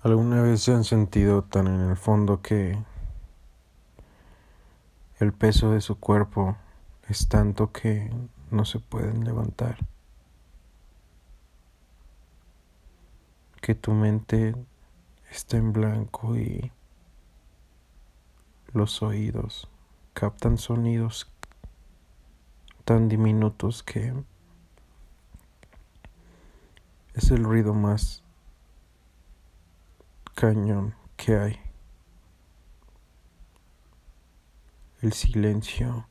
¿Alguna vez se han sentido tan en el fondo que el peso de su cuerpo es tanto que no se pueden levantar? Que tu mente está en blanco y los oídos captan sonidos tan diminutos que es el ruido más cañón que hay. El silencio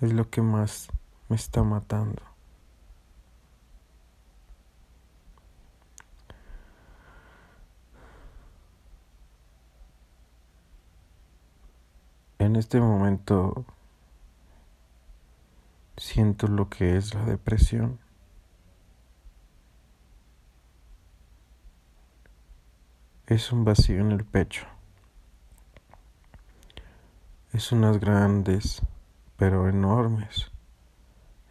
es lo que más me está matando. En este momento siento lo que es la depresión. Es un vacío en el pecho. Es unas grandes, pero enormes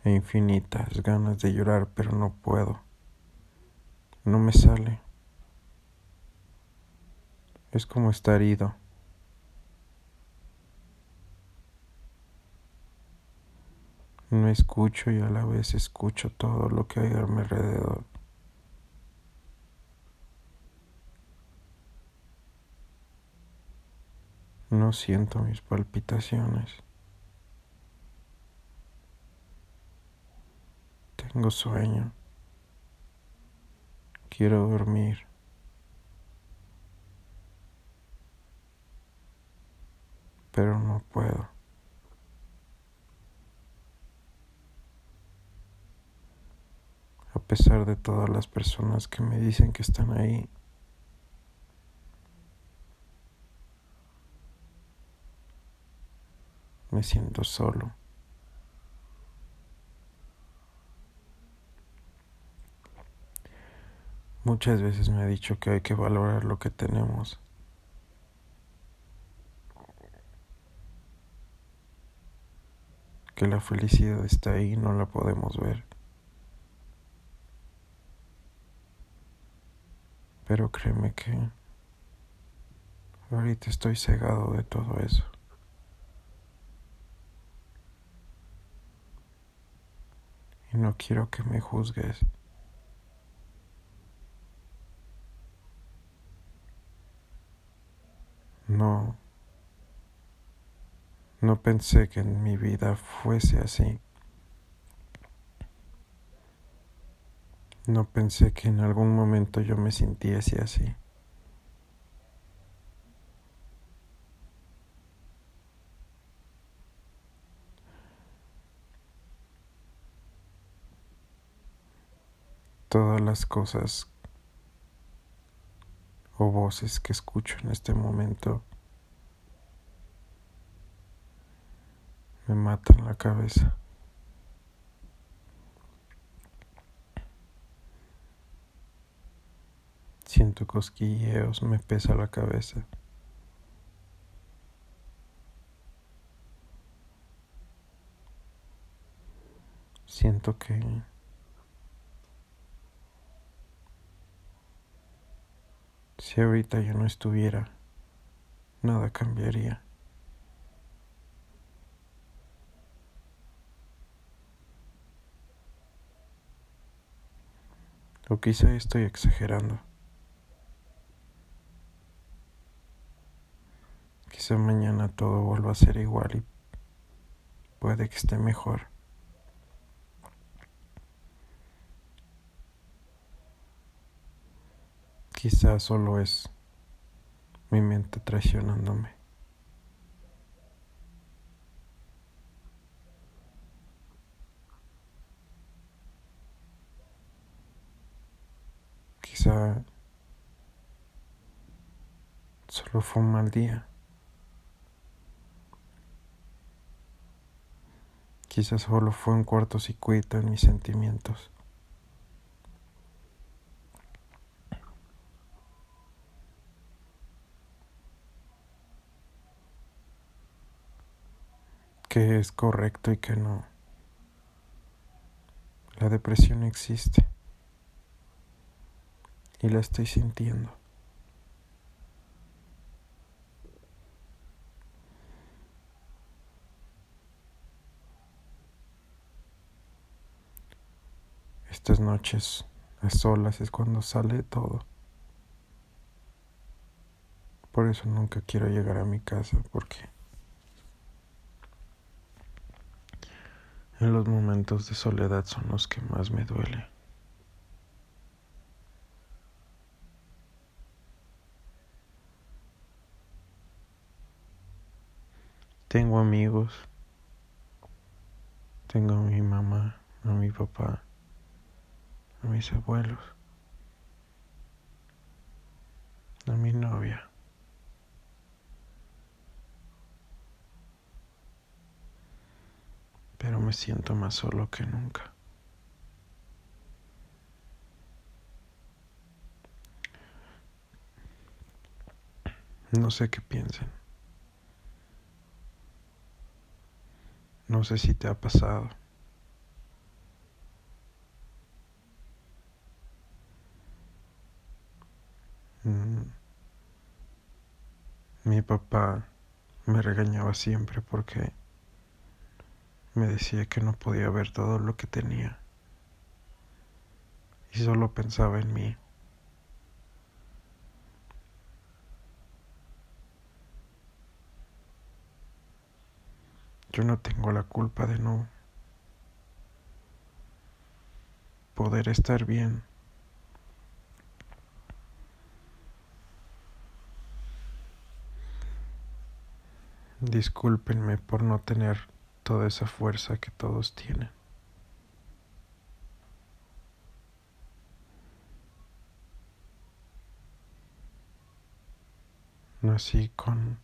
e infinitas ganas de llorar, pero no puedo. No me sale. Es como estar ido. No escucho y a la vez escucho todo lo que hay a mi alrededor. No siento mis palpitaciones. Tengo sueño. Quiero dormir. Pero no puedo. A pesar de todas las personas que me dicen que están ahí. Me siento solo. Muchas veces me ha dicho que hay que valorar lo que tenemos. Que la felicidad está ahí y no la podemos ver. Pero créeme que ahorita estoy cegado de todo eso. Y no quiero que me juzgues. No, no pensé que en mi vida fuese así. No pensé que en algún momento yo me sintiese así. Todas las cosas o voces que escucho en este momento me matan la cabeza. Siento cosquilleos, me pesa la cabeza. Siento que Si ahorita yo no estuviera, nada cambiaría. O quizá estoy exagerando. Quizá mañana todo vuelva a ser igual y puede que esté mejor. Quizás solo es mi mente traicionándome. Quizá solo fue un mal día. Quizás solo fue un cortocircuito en mis sentimientos. Que es correcto y que no. La depresión existe. y la estoy sintiendo. Estas noches a solas es cuando sale todo. Por eso nunca quiero llegar a mi casa porque en los momentos de soledad son los que más me duele. Tengo amigos, tengo a mi mamá, a mi papá, a mis abuelos, a mi novia. Pero me siento más solo que nunca. No sé qué piensen. No sé si te ha pasado. Mm. Mi papá me regañaba siempre porque me decía que no podía ver todo lo que tenía y solo pensaba en mí. Yo no tengo la culpa de no poder estar bien. Discúlpenme por no tener toda esa fuerza que todos tienen. Nací con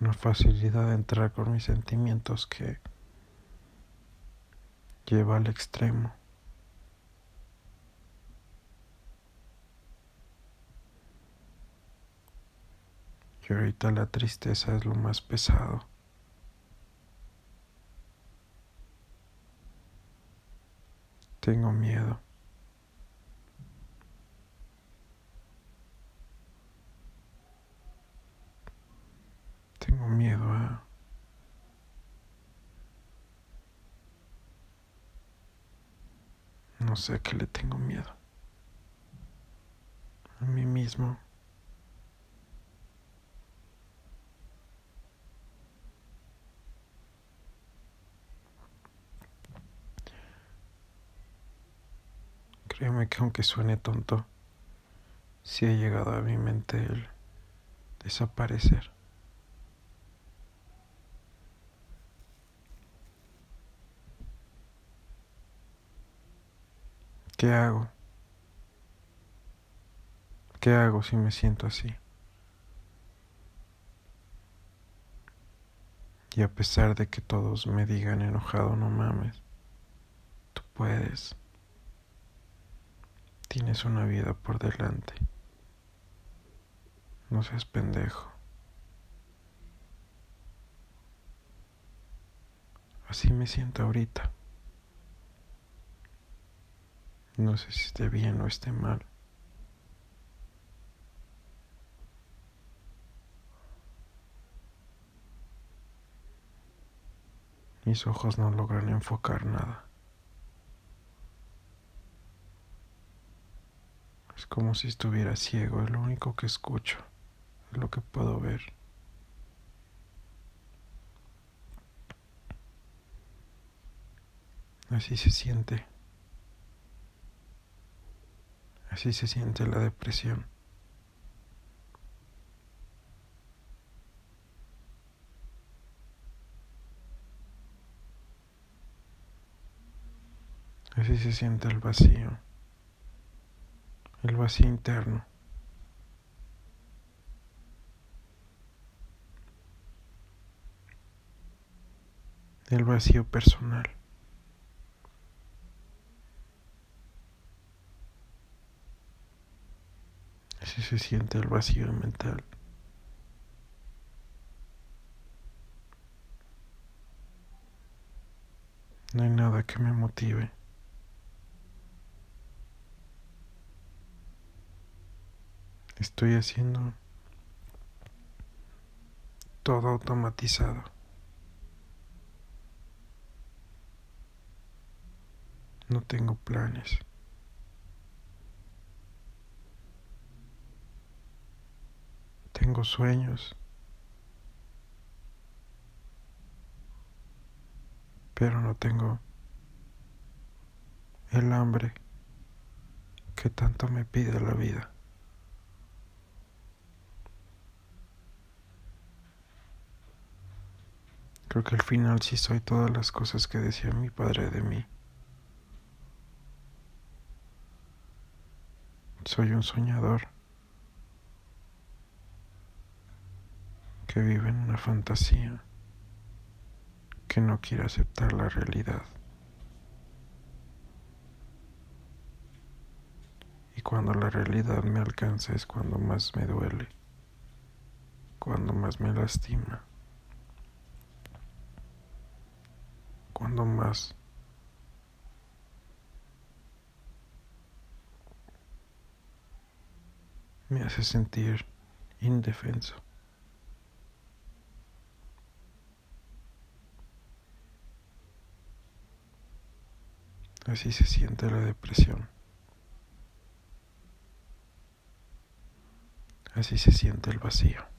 una facilidad de entrar con mis sentimientos que lleva al extremo. Y ahorita la tristeza es lo más pesado. Tengo miedo. Tengo miedo a... No sé a qué le tengo miedo. A mí mismo. Créeme que aunque suene tonto, sí ha llegado a mi mente el desaparecer. ¿Qué hago? ¿Qué hago si me siento así? Y a pesar de que todos me digan enojado, no mames, tú puedes. Tienes una vida por delante. No seas pendejo. Así me siento ahorita. No sé si esté bien o esté mal. Mis ojos no logran enfocar nada. Es como si estuviera ciego lo único que escucho es lo que puedo ver. Así se siente. Así se siente la depresión. Así se siente el vacío el vacío interno. El vacío personal. Así se siente el vacío mental. No hay nada que me motive. Estoy haciendo todo automatizado. No tengo planes. Tengo sueños. Pero no tengo el hambre que tanto me pide la vida. Creo que al final sí soy todas las cosas que decía mi padre de mí. Soy un soñador que vive en una fantasía que no quiere aceptar la realidad. Y cuando la realidad me alcanza es cuando más me duele, cuando más me lastima. Cuando más me hace sentir indefenso. Así se siente la depresión. Así se siente el vacío.